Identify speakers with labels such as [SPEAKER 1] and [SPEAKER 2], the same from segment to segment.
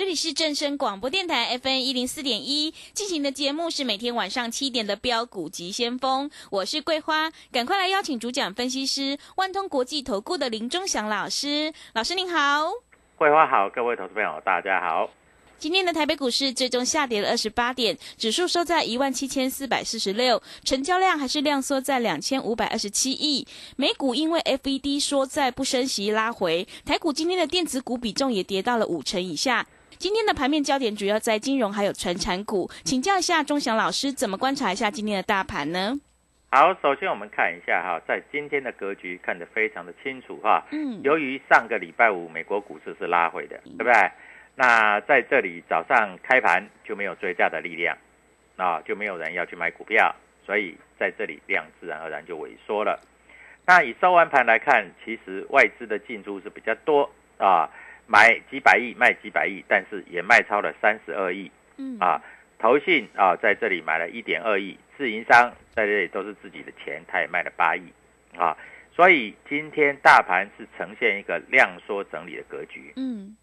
[SPEAKER 1] 这里是正声广播电台 FM 一零四点一进行的节目是每天晚上七点的标股及先锋，我是桂花，赶快来邀请主讲分析师万通国际投顾的林忠祥老师，老师您好。
[SPEAKER 2] 桂花好，各位投资朋友大家好。
[SPEAKER 1] 今天的台北股市最终下跌了二十八点，指数收在一万七千四百四十六，成交量还是量缩在两千五百二十七亿。美股因为 FED 说在不升息拉回，台股今天的电子股比重也跌到了五成以下。今天的盘面焦点主要在金融还有传产股，请教一下钟祥老师，怎么观察一下今天的大盘呢？
[SPEAKER 2] 好，首先我们看一下哈，在今天的格局看得非常的清楚哈。
[SPEAKER 1] 嗯，
[SPEAKER 2] 由于上个礼拜五美国股市是拉回的，对不对？那在这里早上开盘就没有追价的力量，啊，就没有人要去买股票，所以在这里量自然而然就萎缩了。那以收完盘来看，其实外资的进出是比较多啊。买几百亿，卖几百亿，但是也卖超了三十二亿。
[SPEAKER 1] 嗯
[SPEAKER 2] 啊，投信啊在这里买了一点二亿，自营商在这里都是自己的钱，他也卖了八亿。啊，所以今天大盘是呈现一个量缩整理的格局。
[SPEAKER 1] 嗯，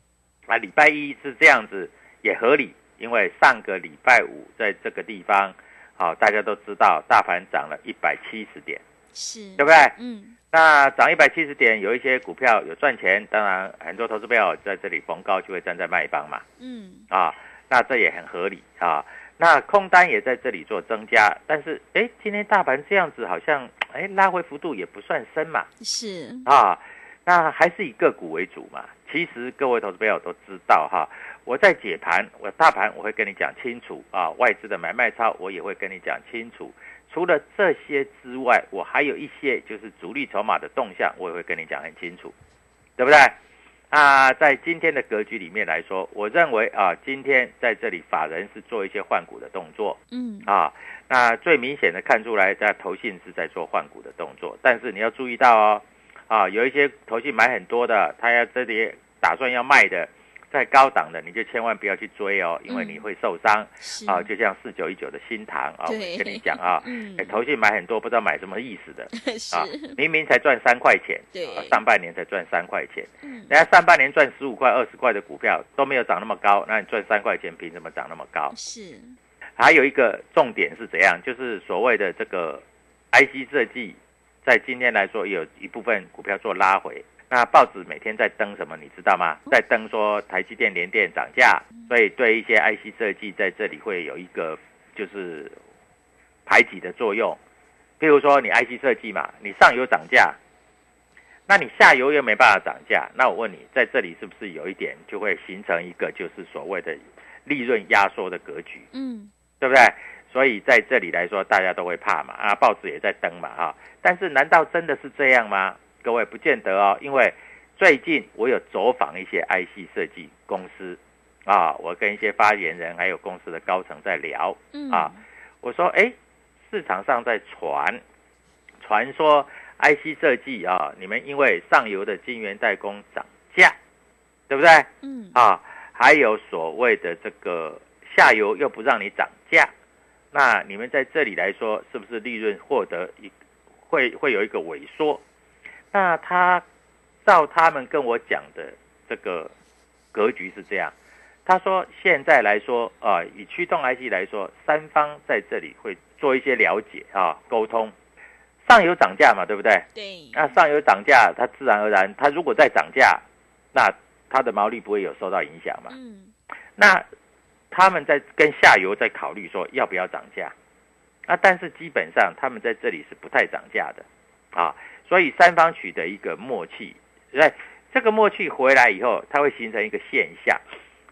[SPEAKER 2] 啊，礼拜一是这样子也合理，因为上个礼拜五在这个地方，好、大家都知道大盘涨了一百七十点，
[SPEAKER 1] 是，
[SPEAKER 2] 对不对？
[SPEAKER 1] 嗯
[SPEAKER 2] 那涨一百七十点，有一些股票有赚钱，当然很多投资朋友在这里逢高就会站在卖方嘛，
[SPEAKER 1] 嗯
[SPEAKER 2] 啊，那这也很合理啊。那空单也在这里做增加，但是哎，今天大盘这样子好像哎拉回幅度也不算深嘛，
[SPEAKER 1] 是，
[SPEAKER 2] 啊，那还是以个股为主嘛。其实各位投资朋友都知道哈，我在解盘，我大盘我会跟你讲清楚啊，外资的买卖超我也会跟你讲清楚。除了这些之外，我还有一些就是主力筹码的动向，我也会跟你讲很清楚，对不对？啊，在今天的格局里面来说，我认为啊，今天在这里法人是做一些换股的动作
[SPEAKER 1] 嗯
[SPEAKER 2] 啊，那最明显的看出来，在投信是在做换股的动作，但是你要注意到哦，啊，有一些投信买很多的，他要这里打算要卖的，在高档的，你就千万不要去追哦，因为你会受伤。
[SPEAKER 1] 是
[SPEAKER 2] 啊，就像四九一九的新塘啊，我跟你讲啊，
[SPEAKER 1] 嗯
[SPEAKER 2] 哎，投信买很多，不知道买什么意思的 啊，明明才赚三块钱，
[SPEAKER 1] 对
[SPEAKER 2] 啊上半年才赚三块钱，
[SPEAKER 1] 嗯
[SPEAKER 2] 人家上半年赚十五块、二十块的股票都没有涨那么高，那你赚三块钱凭什么涨那么高？
[SPEAKER 1] 是，
[SPEAKER 2] 还有一个重点是怎样？就是所谓的这个 IC 设计，在今天来说有一部分股票做拉回。那报纸每天在登什么，你知道吗？在登说台积电、联电涨价，所以对一些 IC 设计在这里会有一个就是排挤的作用。譬如说你 IC 设计嘛，你上游涨价，那你下游又没办法涨价，那我问你，在这里是不是有一点就会形成一个就是所谓的利润压缩的格局？
[SPEAKER 1] 嗯
[SPEAKER 2] 对不对？所以在这里来说，大家都会怕嘛，啊，报纸也在登嘛，哈。但是难道真的是这样吗？各位不见得哦，因为最近我有走访一些 IC 设计公司，啊，我跟一些发言人还有公司的高层在聊，
[SPEAKER 1] 嗯
[SPEAKER 2] 啊，我说，哎，市场上在传，传说 IC 设计啊，你们因为上游的晶圆代工涨价，对不对？
[SPEAKER 1] 嗯，
[SPEAKER 2] 啊，还有所谓的这个下游又不让你涨价，那你们在这里来说，是不是利润获得一会会有一个萎缩？那他照他们跟我讲的这个格局是这样，他说现在来说啊，以驱动 IC 来说，三方在这里会做一些了解啊，沟通。上游涨价嘛，对不对？
[SPEAKER 1] 对，
[SPEAKER 2] 那上游涨价，它自然而然，它如果再涨价，那它的毛利不会有受到影响嘛？
[SPEAKER 1] 嗯，
[SPEAKER 2] 那他们在跟下游在考虑说要不要涨价，那，但是基本上他们在这里是不太涨价的，啊，所以三方取得一个默契，在这个默契回来以后，它会形成一个现象，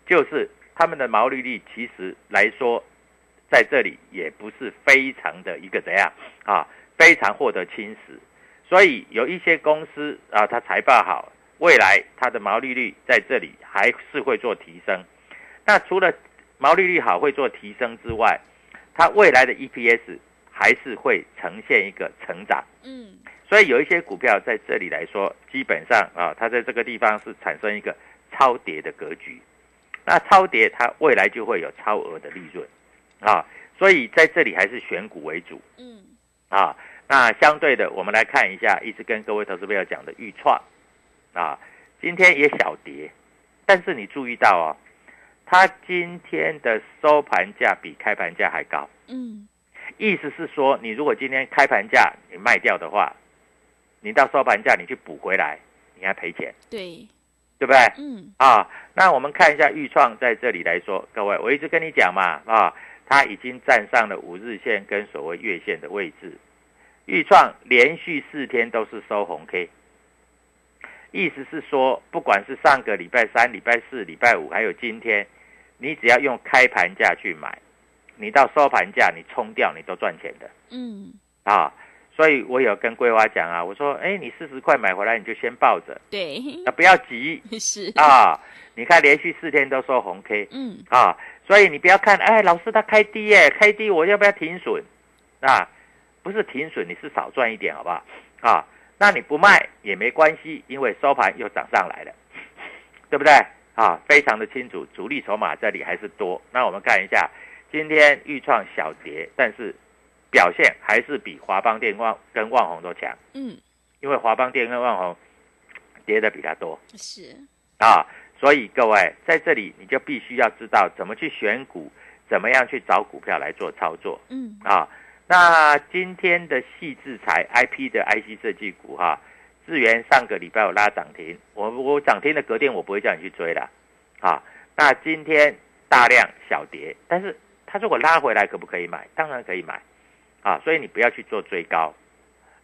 [SPEAKER 2] 就是他们的毛利率其实来说，在这里也不是非常的一个怎样啊，非常获得侵蚀，所以有一些公司啊，它财报好，未来它的毛利率在这里还是会做提升。那除了毛利率好会做提升之外，它未来的 EPS 还是会呈现一个成长。
[SPEAKER 1] 嗯，
[SPEAKER 2] 所以有一些股票在这里来说，基本上啊，它在这个地方是产生一个超跌的格局。那超跌，它未来就会有超额的利润啊。所以在这里还是选股为主。
[SPEAKER 1] 嗯，
[SPEAKER 2] 啊，那相对的，我们来看一下，一直跟各位投资朋友讲的预创，啊，今天也小跌，但是你注意到哦，它今天的收盘价比开盘价还高，
[SPEAKER 1] 嗯，
[SPEAKER 2] 意思是说，你如果今天开盘价你卖掉的话，你到收盘价你去补回来，你还赔钱，
[SPEAKER 1] 对，
[SPEAKER 2] 对不对？
[SPEAKER 1] 嗯，
[SPEAKER 2] 啊，那我们看一下豫创在这里来说，各位，我一直跟你讲嘛，啊，它已经站上了五日线跟所谓月线的位置，豫创连续四天都是收红 K，意思是说，不管是上个礼拜三、礼拜四、礼拜五，还有今天，你只要用开盘价去买，你到收盘价你冲掉，你都赚钱的
[SPEAKER 1] 嗯，
[SPEAKER 2] 啊。所以我有跟桂花讲啊，我说，哎，你四十块买回来，你就先抱着，
[SPEAKER 1] 对，
[SPEAKER 2] 啊，不要急
[SPEAKER 1] 是，
[SPEAKER 2] 啊。你看连续四天都收红 K，
[SPEAKER 1] 嗯，
[SPEAKER 2] 啊，所以你不要看，哎，老师他开低耶，开低我要不要停损？啊，不是停损，你是少赚一点，好不好？啊，那你不卖也没关系，因为收盘又涨上来了，对不对？啊，非常的清楚，主力筹码这里还是多。那我们看一下，今天豫创小跌，但是表现还是比华邦电旺跟旺宏都强，
[SPEAKER 1] 嗯，
[SPEAKER 2] 因为华邦电跟旺宏跌的比它多。
[SPEAKER 1] 是，
[SPEAKER 2] 啊，所以各位在这里你就必须要知道怎么去选股，怎么样去找股票来做操作。
[SPEAKER 1] 嗯，
[SPEAKER 2] 啊。那今天的细制裁 IP 的 IC 设计股哈、智源上个礼拜有拉涨停，我我涨停的隔天我不会叫你去追的，啊，那今天大量小跌，但是它如果拉回来可不可以买？当然可以买，啊，所以你不要去做追高，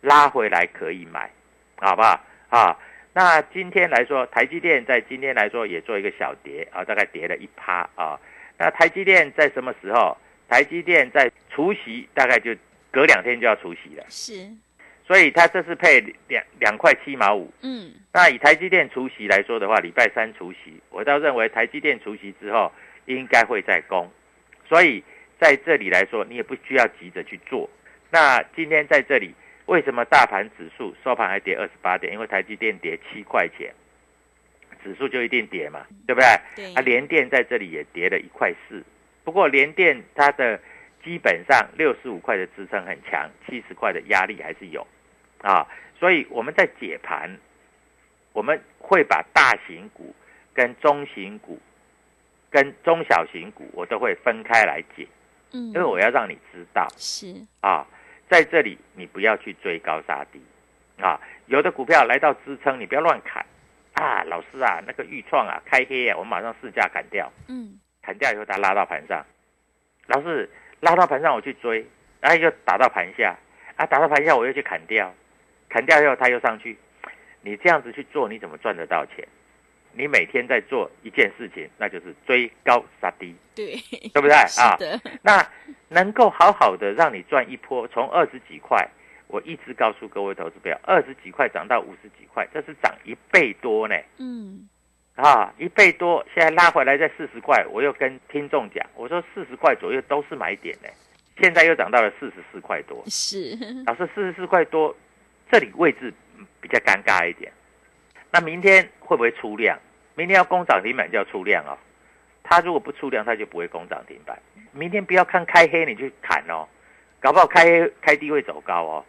[SPEAKER 2] 拉回来可以买，好不好？啊，那今天来说，台积电在今天来说也做一个小跌啊，大概跌了一趴啊。那台积电在什么时候？台积电在除夕，大概就隔两天就要除夕了，
[SPEAKER 1] 是，
[SPEAKER 2] 所以它这是配两两块七毛五。
[SPEAKER 1] 嗯，
[SPEAKER 2] 那以台积电除夕来说的话，礼拜三除夕，我倒认为台积电除夕之后应该会再攻，所以在这里来说，你也不需要急着去做。那今天在这里，为什么大盘指数收盘还跌二十八点？因为台积电跌七块钱，指数就一定跌嘛，对不对？
[SPEAKER 1] 对，
[SPEAKER 2] 啊，联电在这里也跌了一块四，不过联电它的基本上六十五块的支撑很强，七十块的压力还是有啊，所以我们在解盘，我们会把大型股跟中型股跟中小型股我都会分开来解，
[SPEAKER 1] 嗯，
[SPEAKER 2] 因为我要让你知道
[SPEAKER 1] 是，
[SPEAKER 2] 啊，在这里你不要去追高杀低啊，有的股票来到支撑，你不要乱砍啊，老师啊，那个预创啊开黑啊，我马上试价砍掉。
[SPEAKER 1] 嗯，
[SPEAKER 2] 砍掉以后，它拉到盘上，老师拉到盘上我去追，然后又打到盘下，啊，打到盘下我又去砍掉，砍掉以后它又上去，你这样子去做，你怎么赚得到钱？你每天在做一件事情，那就是追高杀低，
[SPEAKER 1] 对，
[SPEAKER 2] 对不对 啊？那能够好好的让你赚一波，从二十几块，我一直告诉各位投资者，二十几块涨到五十几块，这是涨一倍多呢。
[SPEAKER 1] 嗯，
[SPEAKER 2] 啊，一倍多，现在拉回来在四十块，我又跟听众讲，我说四十块左右都是买点呢，现在又涨到了四十四块多，
[SPEAKER 1] 是，
[SPEAKER 2] 老师四十四块多，这里位置比较尴尬一点。那明天会不会出量？明天要攻涨停板就要出量哦。它如果不出量，它就不会攻涨停板。明天不要看开黑你去砍哦，搞不好开开低会走高哦。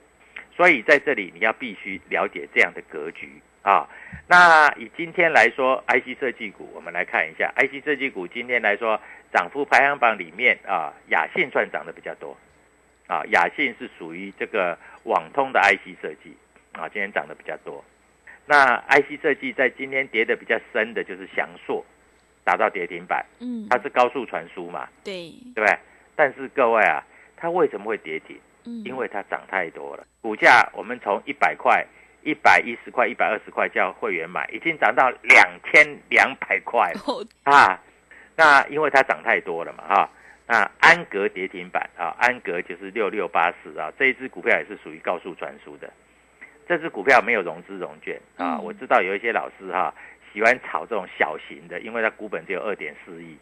[SPEAKER 2] 所以在这里你要必须了解这样的格局啊。那以今天来说，IC 设计股，我们来看一下 IC 设计股今天来说涨幅排行榜里面啊，雅信算涨得比较多啊。雅信是属于这个网通的 IC 设计啊，今天涨得比较多。那 IC 设计在今天跌的比较深的就是翔硕，打到跌停板，
[SPEAKER 1] 嗯，
[SPEAKER 2] 它是高速传输嘛，
[SPEAKER 1] 对，
[SPEAKER 2] 对不对？但是各位啊，它为什么会跌停？
[SPEAKER 1] 嗯，
[SPEAKER 2] 因为它涨太多了，股价我们从一百块、一百一十块、一百二十块叫会员买，已经涨到两千两百块了
[SPEAKER 1] 哦
[SPEAKER 2] 啊！那因为它涨太多了嘛，哈、那安格跌停板啊，安格就是六六八四啊，这一只股票也是属于高速传输的。这只股票没有融资融券啊，
[SPEAKER 1] 嗯。
[SPEAKER 2] 我知道有一些老师哈、喜欢炒这种小型的，因为它股本只有二点四亿。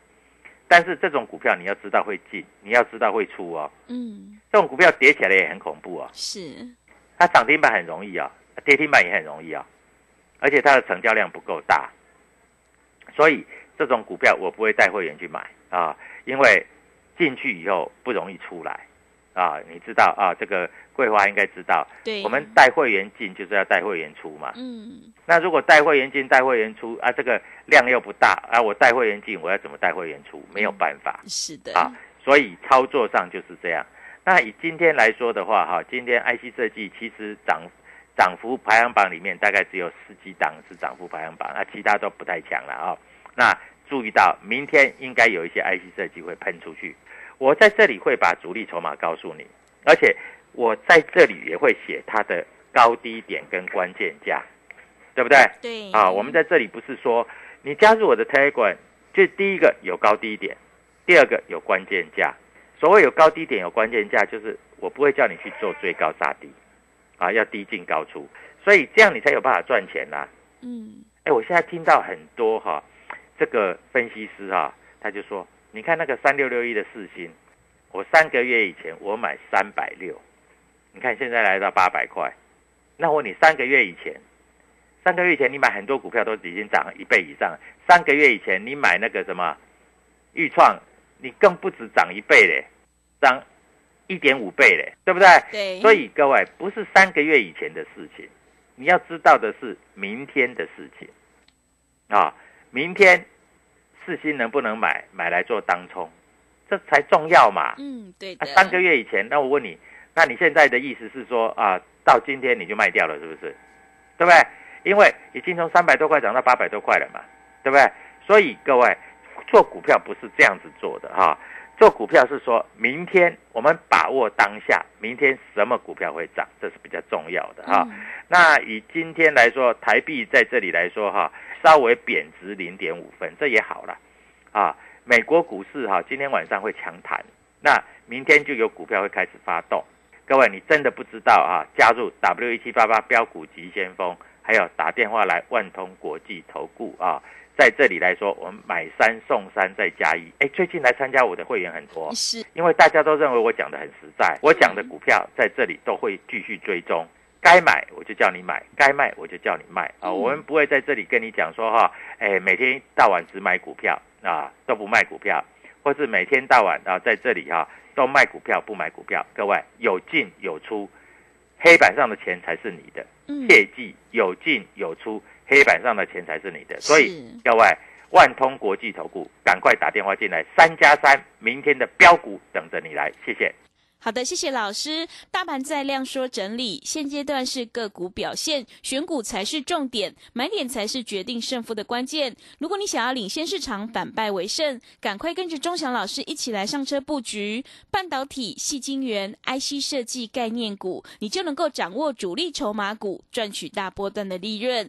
[SPEAKER 2] 但是这种股票你要知道会进，你要知道会出哦。
[SPEAKER 1] 嗯，
[SPEAKER 2] 这种股票跌起来也很恐怖哦，
[SPEAKER 1] 是，
[SPEAKER 2] 它涨停板很容易啊、跌停板也很容易啊、而且它的成交量不够大，所以这种股票我不会带会员去买啊，因为进去以后不容易出来啊。你知道啊，这个桂花应该知道，
[SPEAKER 1] 对，
[SPEAKER 2] 我们带会员进就是要带会员出嘛。
[SPEAKER 1] 嗯，
[SPEAKER 2] 那如果带会员进、带会员出啊，这个量又不大啊，我带会员进，我要怎么带会员出？没有办法。
[SPEAKER 1] 是的，
[SPEAKER 2] 啊，所以操作上就是这样。那以今天来说的话，哈，今天 IC 设计其实涨涨幅排行榜里面大概只有十几档是涨幅排行榜，那其他都不太强了啊、那注意到明天应该有一些 IC 设计会喷出去，我在这里会把主力筹码告诉你，而且我在这里也会写它的高低点跟关键价，对不对？
[SPEAKER 1] 对，
[SPEAKER 2] 啊，我们在这里不是说你加入我的 Telegram，就第一个有高低点，第二个有关键价。所谓有高低点、有关键价，就是我不会叫你去做追高杀低，啊，要低进高出，所以这样你才有办法赚钱啦、
[SPEAKER 1] 嗯，
[SPEAKER 2] 哎，我现在听到很多哈、这个分析师哈、他就说，你看那个三六六一的四星，我三个月以前我买三百六，你看现在来到八百块，那我问你三个月以前，三个月以前你买很多股票都已经涨一倍以上，三个月以前你买那个什么豫创，你更不止涨一倍嘞，涨一点五倍嘞，对不对？
[SPEAKER 1] 对，
[SPEAKER 2] 所以各位不是三个月以前的事情，你要知道的是明天的事情啊！明天四星能不能买买来做当冲，这才重要嘛！
[SPEAKER 1] 嗯，对
[SPEAKER 2] 三个月以前，那我问你，那你现在的意思是说啊，到今天你就卖掉了，是不是？对不对？因为已经从三百多块涨到八百多块了嘛，对不对？所以各位做股票不是这样子做的哈、做股票是说明天我们把握当下，明天什么股票会涨，这是比较重要的哈、
[SPEAKER 1] 嗯
[SPEAKER 2] 那以今天来说，台币在这里来说哈，稍微贬值零点五分，这也好了啊。美国股市哈，今天晚上会强弹，那明天就有股票会开始发动。各位，你真的不知道啊？加入 W 一七八八标股急先锋，还有打电话来万通国际投顾啊，在这里来说，我们买三送三再加一。哎，最近来参加我的会员很多，
[SPEAKER 1] 是，
[SPEAKER 2] 因为大家都认为我讲的很实在，我讲的股票在这里都会继续追踪，该买我就叫你买，该卖我就叫你卖啊。
[SPEAKER 1] 嗯
[SPEAKER 2] 我们不会在这里跟你讲说哈，哎，每天到晚只买股票啊，都不卖股票，或是每天到晚啊在这里哈都卖股票不买股票。各位有进有出，黑板上的钱才是你的，
[SPEAKER 1] 嗯，
[SPEAKER 2] 切记有进有出，黑板上的钱才是你的。所以
[SPEAKER 1] 是
[SPEAKER 2] 各位，万通国际投顾，赶快打电话进来，三加三，明天的标股等着你来，谢谢。
[SPEAKER 1] 好的，谢谢老师。大盘在量缩整理，现阶段是个股表现，选股才是重点，买点才是决定胜负的关键。如果你想要领先市场，反败为胜，赶快跟着钟祥老师一起来上车布局半导体、细晶圆、IC 设计概念股，你就能够掌握主力筹码股，赚取大波段的利润。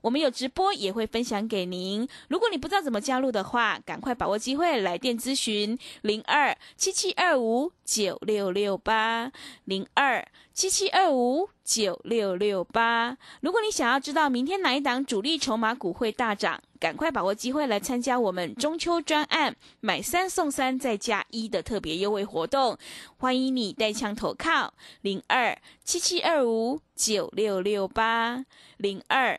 [SPEAKER 1] 我们有直播也会分享给您。如果你不知道怎么加入的话，赶快把握机会来电咨询零二七七二五九六六八零二七七二五九六六八。如果你想要知道明天哪一档主力筹码股会大涨，赶快把握机会来参加我们中秋专案买三送三再加一的特别优惠活动。欢迎你带枪投靠零二七七二五九六六八零二。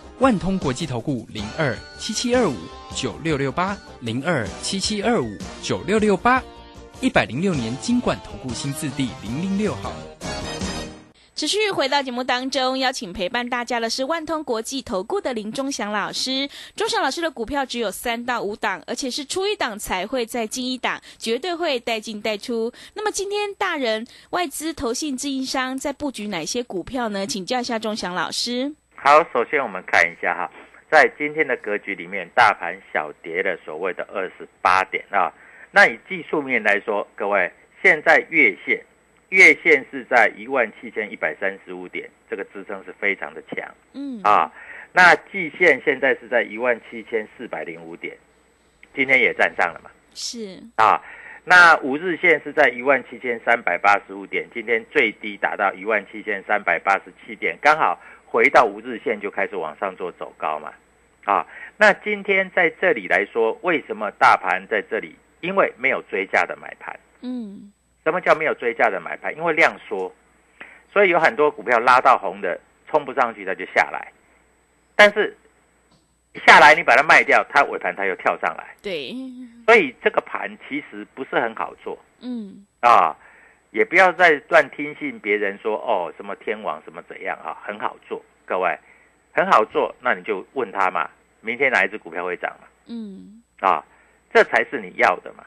[SPEAKER 3] 万通国际投顾零二七七二五九六六八零二七七二五九六六八，一百零六年金管投顾新字第零零六号。
[SPEAKER 1] 持续回到节目当中，邀请陪伴大家的是万通国际投顾的林忠祥老师。忠祥老师的股票只有三到五档，而且是出一档才会再进一档，绝对会带进带出。那么今天大人外资、投信、自营商在布局哪些股票呢？请教一下忠祥老师。
[SPEAKER 2] 好，首先我们看一下哈，在今天的格局里面，大盘小跌了所谓的二十八点啊。那以技术面来说，各位现在月线月线是在一万七千一百三十五点，这个支撑是非常的强，
[SPEAKER 1] 嗯
[SPEAKER 2] 啊。那季线现在是在一万七千四百零五点，今天也站上了嘛，
[SPEAKER 1] 是
[SPEAKER 2] 啊。那五日线是在一万七千三百八十五点，今天最低达到一万七千三百八十七点，刚好。回到五日线就开始往上做走高嘛，啊，那今天在这里来说，为什么大盘在这里？因为没有追价的买盘。
[SPEAKER 1] 嗯，
[SPEAKER 2] 什么叫没有追价的买盘？因为量缩，所以有很多股票拉到红的，冲不上去它就下来，但是下来你把它卖掉，它尾盘它又跳上来。
[SPEAKER 1] 对，
[SPEAKER 2] 所以这个盘其实不是很好做
[SPEAKER 1] 嗯
[SPEAKER 2] 啊。也不要再乱听信别人说哦，什么天王什么怎样啊，很好做，各位很好做，那你就问他嘛，明天哪一只股票会涨嘛？
[SPEAKER 1] 嗯，
[SPEAKER 2] 啊，这才是你要的嘛。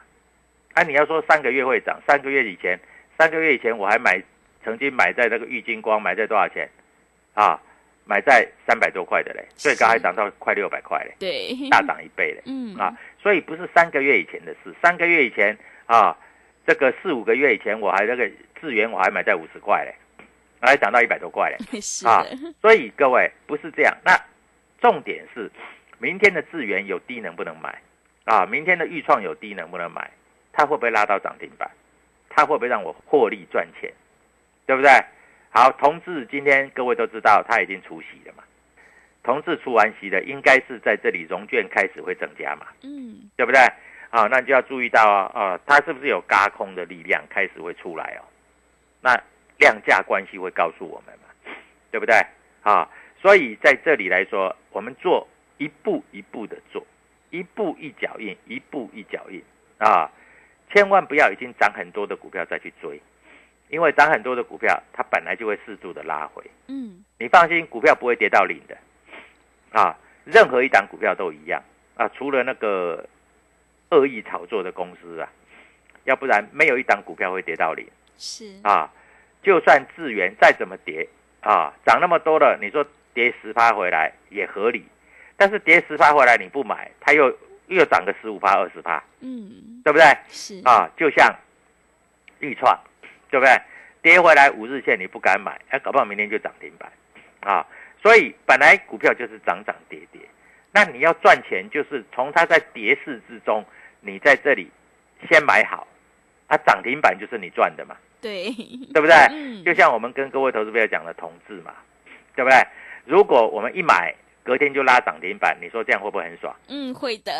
[SPEAKER 2] 啊，你要说三个月会涨，三个月以前，三个月以前我还买，曾经买在那个玉金光，买在多少钱？啊，买在三百多块的嘞，最高还涨到快六百块嘞，
[SPEAKER 1] 对，
[SPEAKER 2] 大涨一倍嘞。
[SPEAKER 1] 嗯
[SPEAKER 2] 啊，所以不是三个月以前的事，三个月以前啊。这个四五个月以前，我还那个智源我还买在五十块嘞，还涨到一百多块嘞，
[SPEAKER 1] 是
[SPEAKER 2] 啊，所以各位不是这样。那重点是，明天的智源有低能不能买？啊，明天的预创有低能不能买？它会不会拉到涨停板？它会不会让我获利赚钱？对不对？好，同志今天各位都知道他已经除息了嘛，同志出完息的，应该是在这里融券开始会增加嘛，
[SPEAKER 1] 嗯
[SPEAKER 2] 对不对？好，那你就要注意到啊，啊，它是不是有嘎空的力量开始会出来哦？那量价关系会告诉我们嘛，对不对？啊，所以在这里来说，我们做一步一步的做，一步一脚印，一步一脚印啊，千万不要已经涨很多的股票再去追，因为涨很多的股票它本来就会适度的拉回，
[SPEAKER 1] 嗯，
[SPEAKER 2] 你放心，股票不会跌到零的，啊，任何一档股票都一样啊，除了那个。恶意炒作的公司啊，要不然没有一档股票会跌到零
[SPEAKER 1] 是
[SPEAKER 2] 啊。就算智源再怎么跌啊，涨那么多了，你说跌十趴回来也合理。但是跌十趴回来你不买，它又又涨个十五趴、二十趴，
[SPEAKER 1] 嗯
[SPEAKER 2] 对不对？
[SPEAKER 1] 是
[SPEAKER 2] 啊，就像预创，对不对？跌回来五日线你不敢买，哎，搞不好明天就涨停板啊。所以本来股票就是涨涨跌跌。那你要赚钱，就是从它在跌势之中，你在这里先买好，它涨停板就是你赚的嘛，
[SPEAKER 1] 对，
[SPEAKER 2] 对不对？
[SPEAKER 1] 嗯
[SPEAKER 2] 就像我们跟各位投资朋友讲的同志嘛，对不对？如果我们一买，隔天就拉涨停板，你说这样会不会很爽？
[SPEAKER 1] 嗯会的，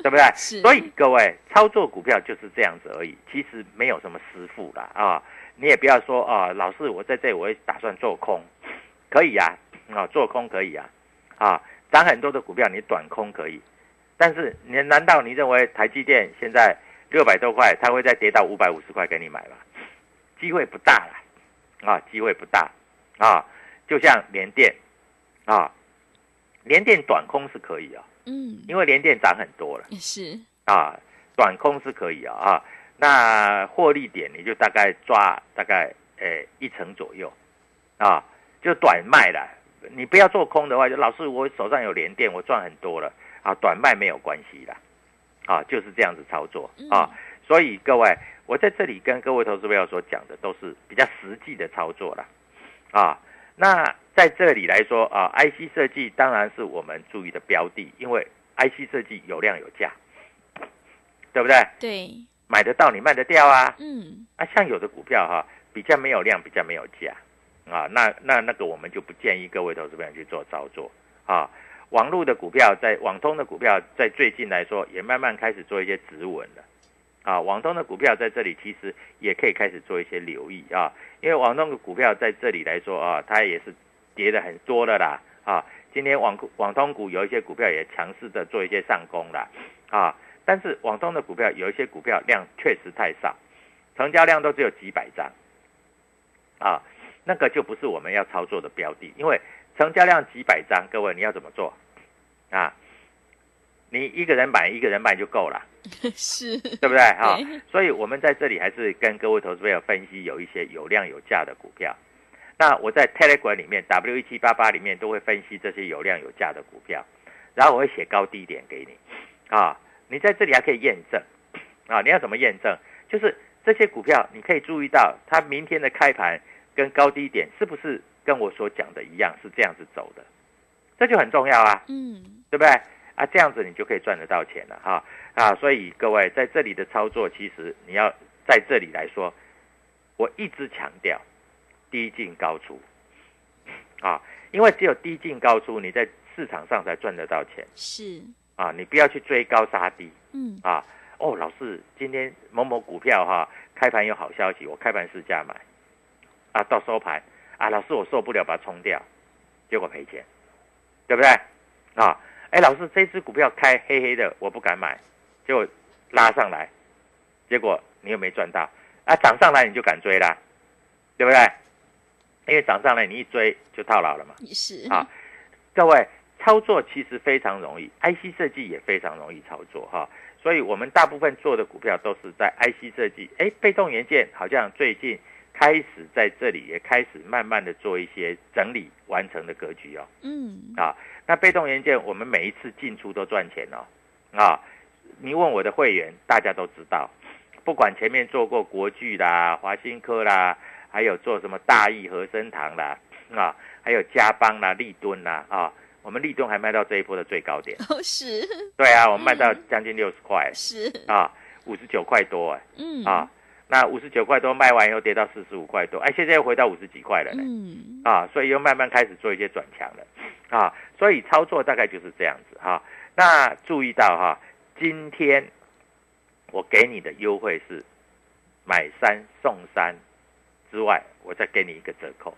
[SPEAKER 2] 对不对？
[SPEAKER 1] 是
[SPEAKER 2] 所以各位操作股票就是这样子而已，其实没有什么师傅啦啊，你也不要说啊，老师我在这里我也打算做空，可以呀啊，做空可以呀啊。涨很多的股票，你短空可以，但是你难道你认为台积电现在六百多块，它会再跌到五百五十块给你买吗？机会不大了，啊，机会不大，啊，就像联电，啊，联电短空是可以啊，
[SPEAKER 1] 嗯。
[SPEAKER 2] 因为联电涨很多了，
[SPEAKER 1] 是。
[SPEAKER 2] 啊，短空是可以啊。啊，那获利点你就大概抓大概诶一成左右。啊，就短卖了。你不要做空的话，就老师我手上有连电，我赚很多了啊，短卖没有关系的啊，就是这样子操作啊。所以各位，我在这里跟各位投资朋友所讲的都是比较实际的操作了啊。那在这里来说啊，IC 设计当然是我们注意的标的，因为 IC 设计有量有价，对不对？
[SPEAKER 1] 对，
[SPEAKER 2] 买得到你卖得掉啊。
[SPEAKER 1] 嗯，
[SPEAKER 2] 啊，像有的股票哈，比较没有量，比较没有价啊，那那那个我们就不建议各位投资朋友去做操作啊。网络的股票在网通的股票在最近来说也慢慢开始做一些止稳了。啊，网通的股票在这里其实也可以开始做一些留意啊，因为网通的股票在这里来说啊，它也是跌的很多的啦啊。今天网网通股有一些股票也强势的做一些上攻了啊，但是网通的股票有一些股票量确实太少，成交量都只有几百张啊，那个就不是我们要操作的标的，因为成交量几百张，各位你要怎么做啊？你一个人买一个人卖就够了。
[SPEAKER 1] 是
[SPEAKER 2] 对不对啊？所以我们在这里还是跟各位投资朋友分析有一些有量有价的股票。那我在 Telegram 里面 W 一七八八里面都会分析这些有量有价的股票，然后我会写高低点给你啊。你在这里还可以验证啊。你要怎么验证？就是这些股票你可以注意到它明天的开盘跟高低点是不是跟我所讲的一样是这样子走的，这就很重要啊。
[SPEAKER 1] 嗯，
[SPEAKER 2] 对不对？啊，这样子你就可以赚得到钱了哈啊！所以各位在这里的操作，其实你要在这里来说，我一直强调低进高出啊，因为只有低进高出，你在市场上才赚得到钱。
[SPEAKER 1] 是
[SPEAKER 2] 啊，你不要去追高杀低。
[SPEAKER 1] 嗯
[SPEAKER 2] 啊，哦，老师，今天某某股票哈开盘有好消息，我开盘市价买啊，到收盘啊，老师我受不了，把它冲掉，结果赔钱，对不对啊？哎，老师，这只股票开黑黑的，我不敢买，结果拉上来，结果你又没赚到啊！涨上来你就敢追啦，对不对？因为涨上来你一追就套牢了嘛。
[SPEAKER 1] 是
[SPEAKER 2] 啊，各位操作其实非常容易，IC 设计也非常容易操作哈。所以我们大部分做的股票都是在 IC 设计，哎，被动元件好像最近开始在这里也开始慢慢的做一些整理完成的格局哦。
[SPEAKER 1] 嗯
[SPEAKER 2] 啊。那被动元件，我们每一次进出都赚钱哦，啊，你问我的会员，大家都知道，不管前面做过国巨啦、华新科啦，还有做什么大益和生堂啦，啊，还有嘉邦啦、立敦啦，啊，我们立敦还卖到这一波的最高点，
[SPEAKER 1] 哦是，
[SPEAKER 2] 对啊，我们卖到将近六十块，
[SPEAKER 1] 是
[SPEAKER 2] 啊，五十九块多哎，
[SPEAKER 1] 嗯
[SPEAKER 2] 啊。那五十九块多卖完以后跌到四十五块多，哎，现在又回到五十几块了呢，
[SPEAKER 1] 嗯
[SPEAKER 2] 啊，所以又慢慢开始做一些转强了，啊，所以操作大概就是这样子哈。那注意到哈，今天我给你的优惠是买三送三之外，我再给你一个折扣，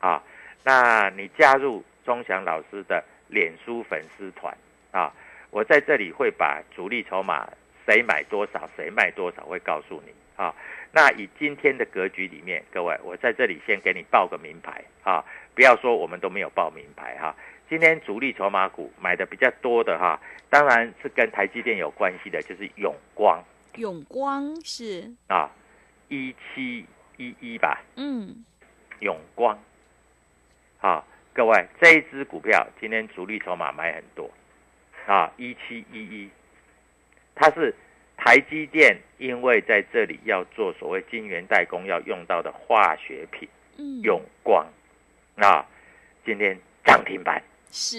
[SPEAKER 2] 啊，那你加入钟祥老师的脸书粉丝团啊，我在这里会把主力筹码谁买多少，谁卖多少会告诉你。啊，那以今天的格局里面，各位，我在这里先给你报个名牌啊，不要说我们都没有报名牌哈。今天主力筹码股买的比较多的哈，当然是跟台积电有关系的，就是永光。
[SPEAKER 1] 永光是
[SPEAKER 2] 啊，一七一一吧。
[SPEAKER 1] 嗯，
[SPEAKER 2] 永光。好，各位，这一支股票今天主力筹码买很多啊，一七一一，它是。台积电因为在这里要做所谓晶圆代工要用到的化学品，
[SPEAKER 1] 嗯，
[SPEAKER 2] 永光，啊，今天涨停板
[SPEAKER 1] 是，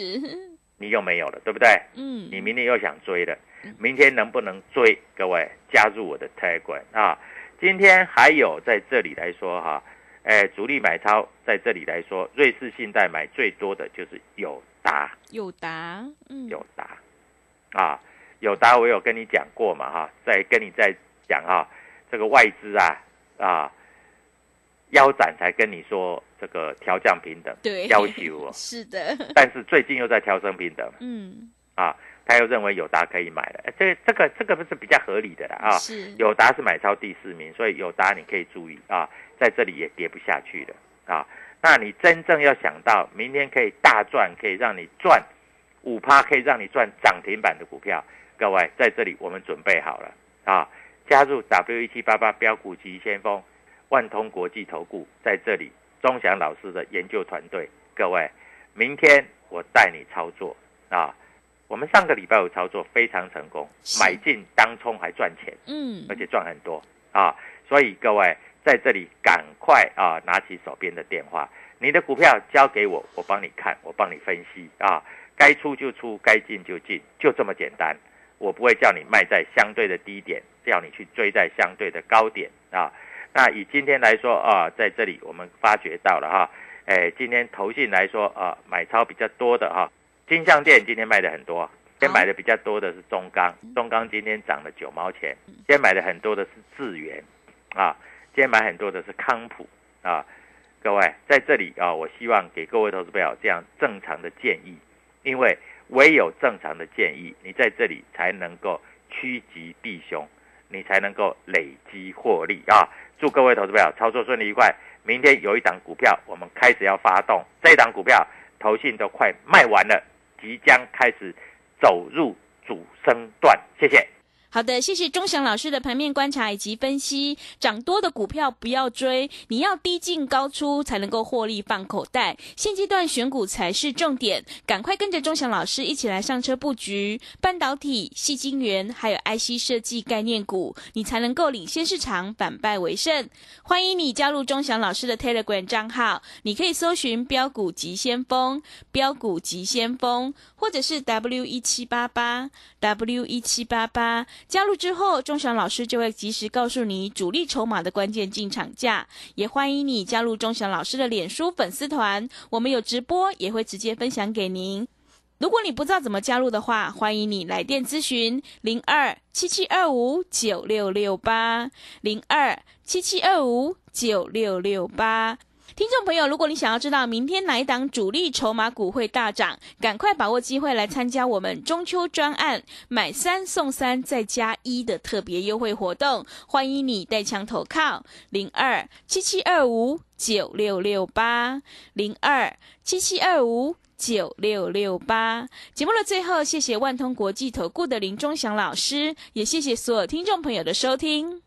[SPEAKER 2] 你又没有了，对不对？
[SPEAKER 1] 嗯，
[SPEAKER 2] 你明天又想追了，明天能不能追？各位加入我的泰管啊！今天还有在这里来说哈，哎，主力买超在这里来说，瑞士信贷买最多的就是友达，
[SPEAKER 1] 友达，嗯，
[SPEAKER 2] 友达，啊。有达我有跟你讲过嘛哈，再跟你再讲哈，这个外资啊啊腰斩才跟你说这个调降平等，
[SPEAKER 1] 对，
[SPEAKER 2] 要求哦，
[SPEAKER 1] 是的，
[SPEAKER 2] 但是最近又在调升平等，
[SPEAKER 1] 嗯，
[SPEAKER 2] 啊，他又认为友达可以买了，这这个这个不是比较合理的啦啊，
[SPEAKER 1] 是。
[SPEAKER 2] 友达是买超第四名，所以友达你可以注意啊，在这里也跌不下去了啊，那你真正要想到明天可以大赚，可以让你赚五趴可以让你赚涨停板的股票，各位在这里我们准备好了啊！加入 W 一七八八标股急先锋，万通国际投顾在这里，钟祥老师的研究团队，各位，明天我带你操作啊！我们上个礼拜有操作非常成功，买进当冲还赚钱，
[SPEAKER 1] 嗯
[SPEAKER 2] 而且赚很多啊！所以各位在这里赶快啊，拿起手边的电话，你的股票交给我，我帮你看，我帮你分析啊，该出就出，该进就进，就这么简单。我不会叫你卖在相对的低点，叫你去追在相对的高点啊。那以今天来说啊，在这里我们发觉到了哈，哎，今天投信来说啊，买超比较多的哈，金项店今天卖的很多，今天买的比较多的是中钢，中钢今天涨了九毛钱，今天买的很多的是智源，啊，今天买很多的是康普啊。各位在这里啊，我希望给各位投资朋友这样正常的建议，因为唯有正常的建议，你在这里才能够趋吉避凶，你才能够累积获利啊！祝各位投资朋友操作顺利愉快。明天有一档股票，我们开始要发动，这一档股票投信都快卖完了，即将开始走入主升段。谢谢。
[SPEAKER 1] 好的，谢谢钟祥老师的盘面观察以及分析。涨多的股票不要追，你要低进高出才能够获利放口袋。现阶段选股才是重点，赶快跟着钟祥老师一起来上车布局半导体、细晶圆还有 IC 设计概念股，你才能够领先市场，反败为胜。欢迎你加入钟祥老师的 Telegram 账号，你可以搜寻标股急先锋、标股急先锋，或者是 W 一七八八 W 一七八八。加入之后，钟祥老师就会及时告诉你主力筹码的关键进场价。也欢迎你加入钟祥老师的脸书粉丝团，我们有直播，也会直接分享给您。如果你不知道怎么加入的话，欢迎你来电咨询零二七七二五九六六八零二七七二五九六六八。听众朋友，如果你想要知道明天哪一档主力筹码股会大涨，赶快把握机会来参加我们中秋专案买三送三再加一的特别优惠活动。欢迎你带枪投靠零二七七二五九六六八零二七七二五九六六八。节目的最后，谢谢万通国际投顾的林忠祥老师，也谢谢所有听众朋友的收听。